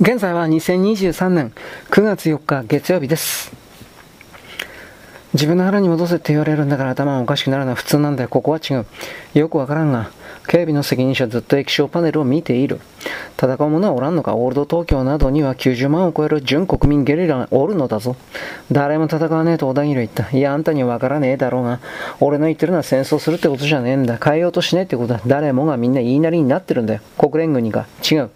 現在は2023年9月4日月曜日です。自分の腹に戻せって言われるんだから頭がおかしくなるのは普通なんだよ。ここは違う。よくわからんが、警備の責任者ずっと液晶パネルを見ている。戦う者はおらんのかオールド東京などには90万を超える準国民ゲリラがおるのだぞ。誰も戦わねえと小田切は言った。いや、あんたにはわからねえだろうが、俺の言ってるのは戦争するってことじゃねえんだ。変えようとしねえってことだ。誰もがみんな言いなりになってるんだよ。国連軍にか。違う。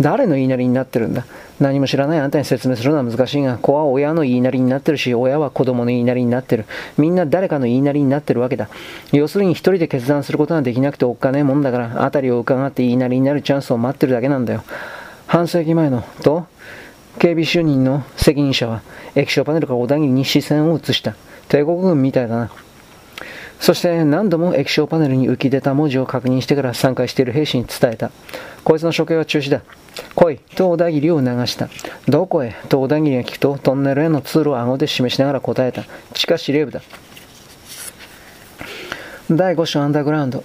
誰の言いなりになってるんだ。何も知らないあんたに説明するのは難しいが、子は親の言いなりになってるし、親は子供の言いなりになってる。みんな誰かの言いなりになってるわけだ。要するに一人で決断することができなくておっかねえもんだから、辺りを伺って言いなりになるチャンスを待ってるだけなんだよ。半世紀前の、と、警備主任の責任者は、液晶パネルから小田切に視線を移した。帝国軍みたいだな。そして何度も液晶パネルに浮き出た文字を確認してから参加している兵士に伝えた。こいつの処刑は中止だ。来い、と小田切を促した。どこへ？と小田切が聞くと、トンネルへの通路を顎で示しながら答えた。地下司令部だ。第5章アンダーグラウンド。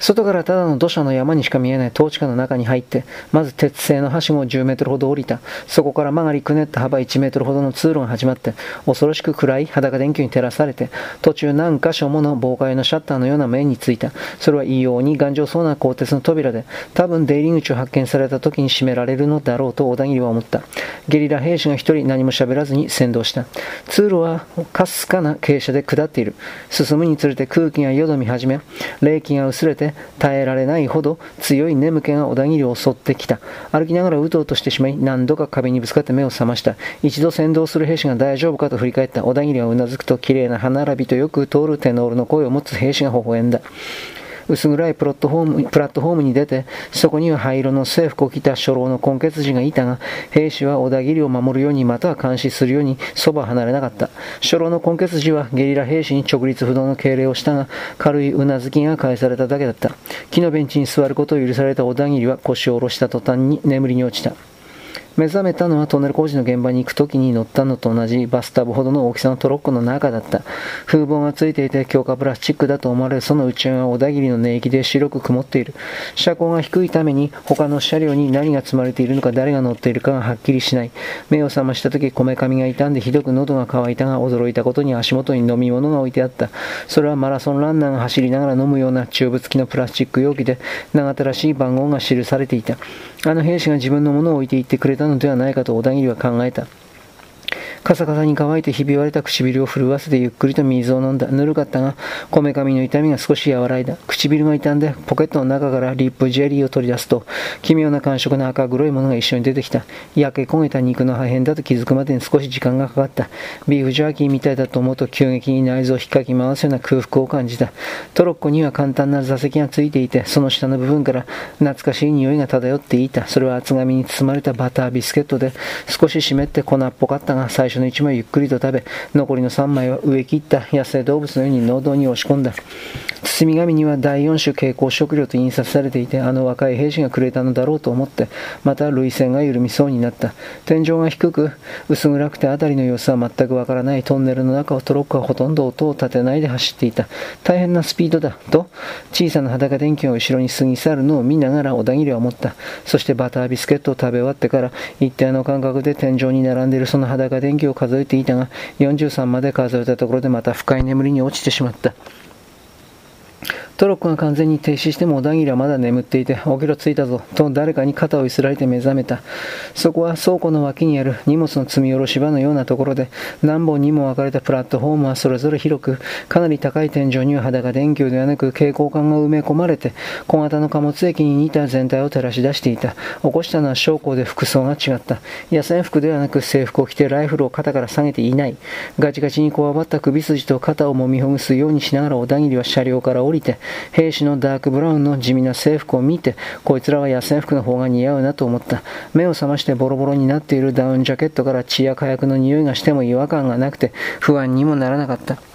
外からただの土砂の山にしか見えない統治下の中に入って、まず鉄製のはしごを10メートルほど降りた。そこから曲がりくねった幅1メートルほどの通路が始まって、恐ろしく暗い裸電球に照らされて、途中何箇所もの防火用のシャッターのような面についた。それは異様に頑丈そうな鋼鉄の扉で、多分出入り口を発見された時に閉められるのだろうと小田切は思った。ゲリラ兵士が一人何も喋らずに先導した。通路はかすかな傾斜で下っている。進むにつれて空気がよどみ始め、冷気が薄れて耐えられないほど強い眠気が小田切を襲ってきた。歩きながらうとうとしてしまい、何度か壁にぶつかって目を覚ました。一度先導する兵士が大丈夫かと振り返った小田切はうなずくと、綺麗な歯並びとよく通るテノールの声を持つ兵士が微笑んだ。薄暗いプラットフォームプラットフォームに出て、そこには灰色の制服を着た初老の根血児がいたが、兵士は小田切を守るように、または監視するように、そば離れなかった。初老の根血児はゲリラ兵士に直立不動の敬礼をしたが、軽いうなずきが返されただけだった。木のベンチに座ることを許された小田切は腰を下ろした途端に眠りに落ちた。目覚めたのはトンネル工事の現場に行く時に乗ったのと同じバスタブほどの大きさのトロッコの中だった。風防がついていて強化プラスチックだと思われるその内側は小田切の寝息で白く曇っている。車高が低いために他の車両に何が積まれているのか誰が乗っているかがはっきりしない。目を覚ました時こめかみが傷んでひどく喉が渇いたが驚いたことに足元に飲み物が置いてあった。それはマラソンランナーが走りながら飲むようなチューブ付きのプラスチック容器で長たらしい番号が記されていた。あの兵士が自分のものを置いていってくれたのではないかと小田切は考えた。カサカサに乾いてひび割れた唇を震わせてゆっくりと水を飲んだ。ぬるかったが、こめかみの痛みが少し和らいだ。唇が傷んで、ポケットの中からリップジェリーを取り出すと、奇妙な感触の赤黒いものが一緒に出てきた。焼け焦げた肉の破片だと気づくまでに少し時間がかかった。ビーフジャーキーみたいだと思うと急激に内臓を引っかき回すような空腹を感じた。トロッコには簡単な座席がついていて、その下の部分から懐かしい匂いが漂っていた。それは厚紙に包まれたバタービスケットで、少し湿って粉っぽかったが、最初の1枚ゆっくりと食べ、残りの3枚は植え切った野生動物のように喉に押し込んだ。包み紙には第4種蛍光食料と印刷されていて、あの若い兵士がくれたのだろうと思って、また涙腺が緩みそうになった。天井が低く、薄暗くて辺りの様子は全くわからないトンネルの中をトロッコはほとんど音を立てないで走っていた。大変なスピードだ、と、小さな裸電球が後ろに過ぎ去るのを見ながら小田切は思った。そしてバタービスケットを食べ終わってから、一定の間隔で天井に並んでいるその裸電球を数えていたが、43まで数えたところでまた深い眠りに落ちてしまった。トロッコが完全に停止しても小田切はまだ眠っていて、起きろついたぞ、と誰かに肩を揺すられて目覚めた。そこは倉庫の脇にある荷物の積み下ろし場のようなところで、何本にも分かれたプラットフォームはそれぞれ広く、かなり高い天井には裸電球ではなく蛍光管が埋め込まれて、小型の貨物駅に似た全体を照らし出していた。起こしたのは将校で服装が違った。野戦服ではなく制服を着てライフルを肩から下げていない。ガチガチにこわばった首筋と肩をもみほぐすようにしながら小田切は車両から降りて、兵士のダークブラウンの地味な制服を見て、こいつらは野戦服の方が似合うなと思った。目を覚ましてボロボロになっているダウンジャケットから血や火薬の匂いがしても違和感がなくて、不安にもならなかった。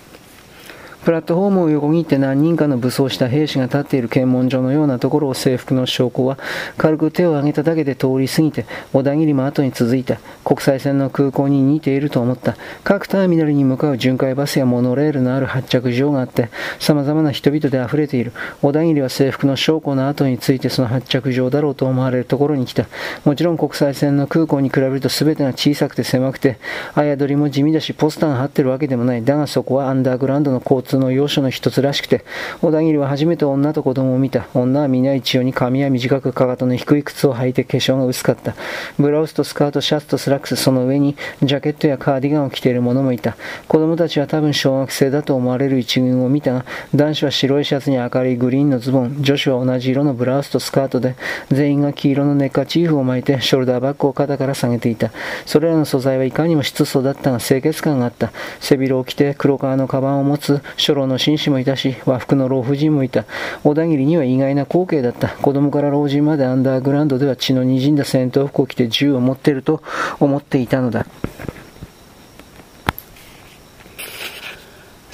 プラットフォームを横切って何人かの武装した兵士が立っている検問所のようなところを制服の将校は軽く手を挙げただけで通り過ぎて、小田切も後に続いた。国際線の空港に似ていると思った。各ターミナルに向かう巡回バスやモノレールのある発着場があって、様々な人々で溢れている。小田切は制服の将校の後についてその発着場だろうと思われるところに来た。もちろん国際線の空港に比べると全てが小さくて狭くて、あやどりも地味だし、ポスターが貼ってるわけでもない。だがそこはアンダーグラウンドの交通の要所の一つらしくて、小田切は初めて女と子供を見た。女は皆一様に髪は短くかかとの低い靴を履いて化粧が薄かった。ブラウスとスカート、シャツとスラックス、その上にジャケットやカーディガンを着ている者もいた。子供たちは多分小学生だと思われる一群を見たが、男子は白いシャツに明るいグリーンのズボン、女子は同じ色のブラウスとスカートで、全員が黄色のネッカチーフを巻いてショルダーバッグを肩から下げていた。それらの素材はいかにも質素だったが清潔感があった。背広を着て黒革のカバンを持つ初老の紳士もいたし、和服の老婦人もいた。小田切には意外な光景だった。子供から老人までアンダーグラウンドでは血の滲んだ戦闘服を着て銃を持っていると思っていたのだ。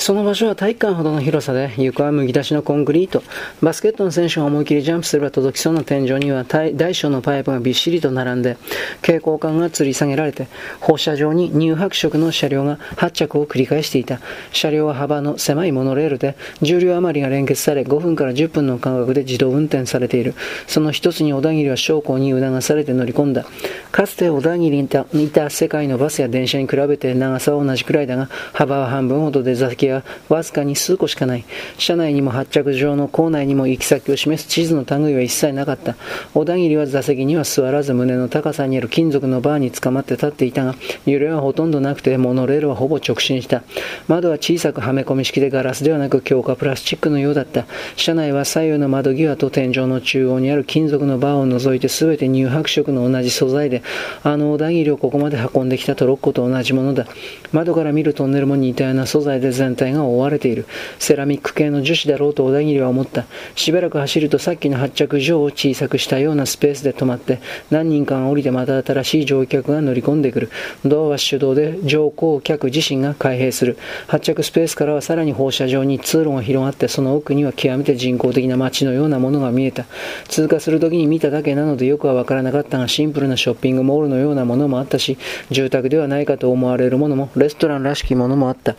その場所は体育館ほどの広さで、床は麦出しのコンクリート。バスケットの選手が思い切りジャンプすれば届きそうな天井には大小のパイプがびっしりと並んで、蛍光管が吊り下げられて、放射状に乳白色の車両が発着を繰り返していた。車両は幅の狭いモノレールで、重量余りが連結され、5分から10分の間隔で自動運転されている。その一つに小田切は将校に促されて乗り込んだ。かつて小田切にいたいた世界のバスや電車に比べて長さは同じくらいだが、幅は半分ほどで座席はわずかに数個しかない。車内にも発着場の構内にも行き先を示す地図の類は一切なかった。小田切は座席には座らず胸の高さにある金属のバーにつかまって立っていたが、揺れはほとんどなくて、モノレールはほぼ直進した。窓は小さくはめ込み式でガラスではなく強化プラスチックのようだった。車内は左右の窓際と天井の中央にある金属のバーを除いて全て乳白色の同じ素材で、あの小田切をここまで運んできたトロッコと同じものだ。窓から見るトンネルも似たような素材で全体が覆われている。セラミック系の樹脂だろうと小田切は思った。しばらく走るとさっきの発着場を小さくしたようなスペースで止まって、何人かが降りてまた新しい乗客が乗り込んでくる。ドアは手動で乗降客自身が開閉する。発着スペースからはさらに放射状に通路が広がって、その奥には極めて人工的な街のようなものが見えた。通過する時に見ただけなのでよくはわからなかったが、シンプルなショッピングモールのようなものもあったし、住宅ではないかと思われるものも、レストランらしきものもあった。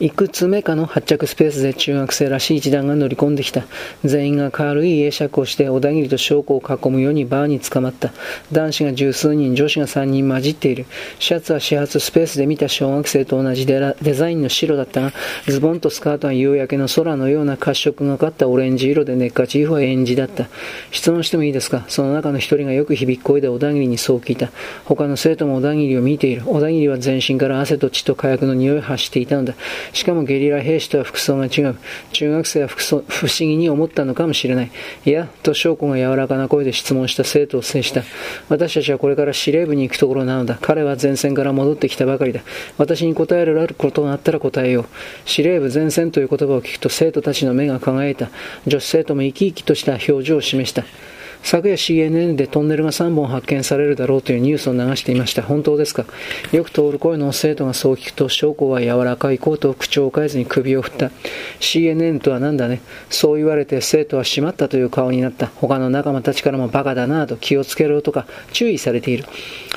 いくつ目かの発着スペースで中学生らしい一団が乗り込んできた。全員が軽い会釈をして小田切と証拠を囲むようにバーに捕まった。男子が十数人、女子が三人混じっている。シャツは始発スペースで見た小学生と同じデザインの白だったが、ズボンとスカートは夕焼けの空のような褐色がかったオレンジ色でネッカチーフはエンジだった。質問してもいいですか？その中の一人がよく響く声で小田切にそう聞いた。他の生徒も小田切を見ている。小田切は全身から汗と血と火薬の匂いを発していたのだ。しかもゲリラ兵士とは服装が違う。中学生は服装不思議に思ったのかもしれない。いや、と翔子が柔らかな声で質問した生徒を制した。私たちはこれから司令部に行くところなのだ。彼は前線から戻ってきたばかりだ。私に答えられることがあったら答えよう。司令部前線という言葉を聞くと生徒たちの目が輝いた。女子生徒も生き生きとした表情を示した。昨夜 CNN でトンネルが3本発見されるだろうというニュースを流していました。本当ですか？よく通る声の生徒がそう聞くと、証拠は柔らかいコートを口調を変えずに首を振った。CNN とは何だね？そう言われて生徒はしまったという顔になった。他の仲間たちからもバカだなぁと気をつけろとか注意されている。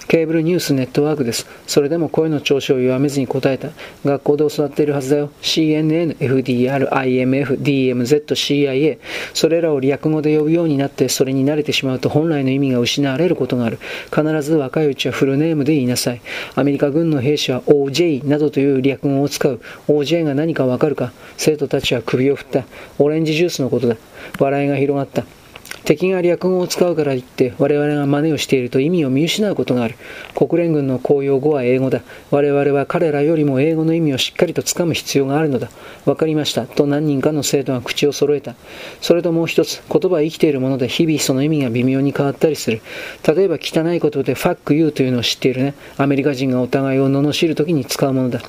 ケーブルニュースネットワークです。それでも声の調子を弱めずに答えた。学校で教わっているはずだよ。CNN、FDR、IMF、DMZ、CIA。それらを略語で呼ぶようになって、それに慣れてしまうと本来の意味が失われることがある。必ず若いうちはフルネームで言いなさい。アメリカ軍の兵士は OJ などという略語を使う。OJ が何かわかるか生徒たちは首を振った。オレンジジュースのことだ。笑いが広がった。敵が略語を使うから言って我々が真似をしていると意味を見失うことがある。国連軍の公用語は英語だ。我々は彼らよりも英語の意味をしっかりとつかむ必要があるのだ。わかりました。と何人かの生徒が口を揃えた。それともう一つ、言葉は生きているもので日々その意味が微妙に変わったりする。例えば汚いことで fuck you というのを知っているね。アメリカ人がお互いを罵るときに使うものだ。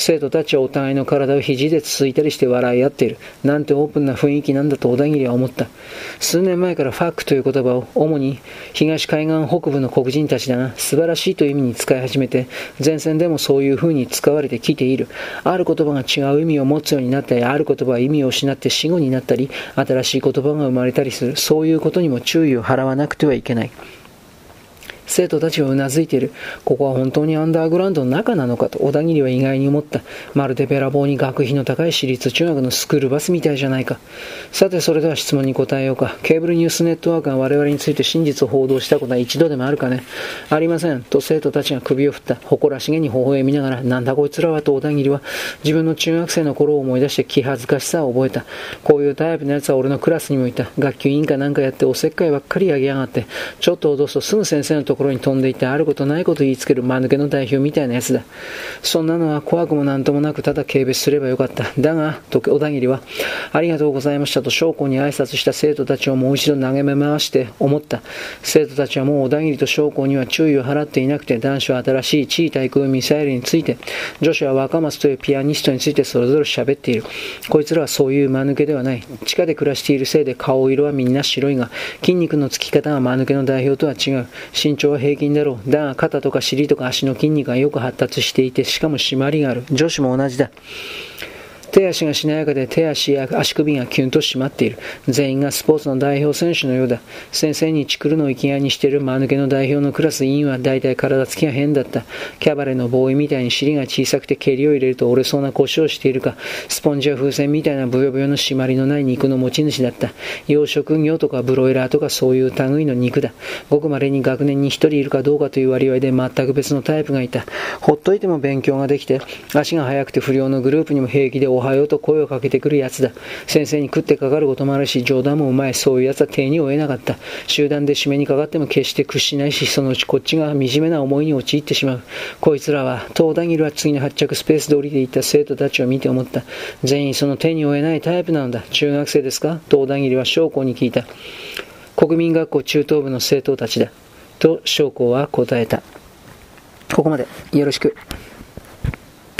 生徒たちはお互いの体を肘でつついたりして笑い合っている。なんてオープンな雰囲気なんだと小田切は思った。数年前からファックという言葉を主に東海岸北部の黒人たちだが素晴らしいという意味に使い始めて前線でもそういう風に使われてきている。ある言葉が違う意味を持つようになったり、ある言葉は意味を失って死語になったり、新しい言葉が生まれたりする。そういうことにも注意を払わなくてはいけない。生徒たちはうなずいている。ここは本当にアンダーグラウンドの中なのかと小田切は意外に思った。まるでべらぼうに学費の高い私立中学のスクールバスみたいじゃないか。さて、それでは質問に答えようか。ケーブルニュースネットワークが我々について真実を報道したことは一度でもあるかね。ありません。と生徒たちが首を振った。誇らしげに微笑みながら、なんだこいつらはと小田切は自分の中学生の頃を思い出して気恥ずかしさを覚えた。こういうタイプのやつは俺のクラスにもいた。学級委員かなんかやっておせっかいばっかりあげやがって、ちょっと脅すとすぐ先生のところに飛んでいってあることないこと言いつける間抜けの代表みたいなやつだ。そんなのは怖くもなんともなくただ軽蔑すればよかった。だが、と小田切は、ありがとうございましたと将校に挨拶した生徒たちをもう一度眺め回して思った。生徒たちはもう小田切と将校には注意を払っていなくて、男子は新しい地位対空ミサイルについて、女子は若松というピアニストについてそれぞれ喋っている。こいつらはそういう間抜けではない。地下で暮らしているせいで顔色はみんな白いが、筋肉のつき方が間抜けの代表とは違う。身長は平均だろう。だが肩とか尻とか足の筋肉がよく発達していて、しかも締まりがある。女子も同じだ。手足がしなやかで手足や足首がキュンと締まっている。全員がスポーツの代表選手のようだ。先生にチクるのを生きがいにしている間抜けの代表のクラス委員は大体体つきが変だった。キャバレーのボーイみたいに尻が小さくて蹴りを入れると折れそうな腰をしているか、スポンジや風船みたいなブヨブヨの締まりのない肉の持ち主だった。養殖業とかブロイラーとかそういう類の肉だ。ごく稀に学年に一人いるかどうかという割合で全く別のタイプがいた。ほっといても勉強ができて、足が速くて不良のグループにも平気でおはようと声をかけてくるやつだ。先生に食ってかかることもあるし、冗談もうまい。そういうやつは手に負えなかった。集団で締めにかかっても決して屈しないし、そのうちこっちが惨めな思いに陥ってしまう。こいつらは、東田切は次の発着スペースで降りていった生徒たちを見て思った。全員その手に負えないタイプなのだ。中学生ですか？東田切は将校に聞いた。国民学校中等部の生徒たちだ。と将校は答えた。ここまでよろしく。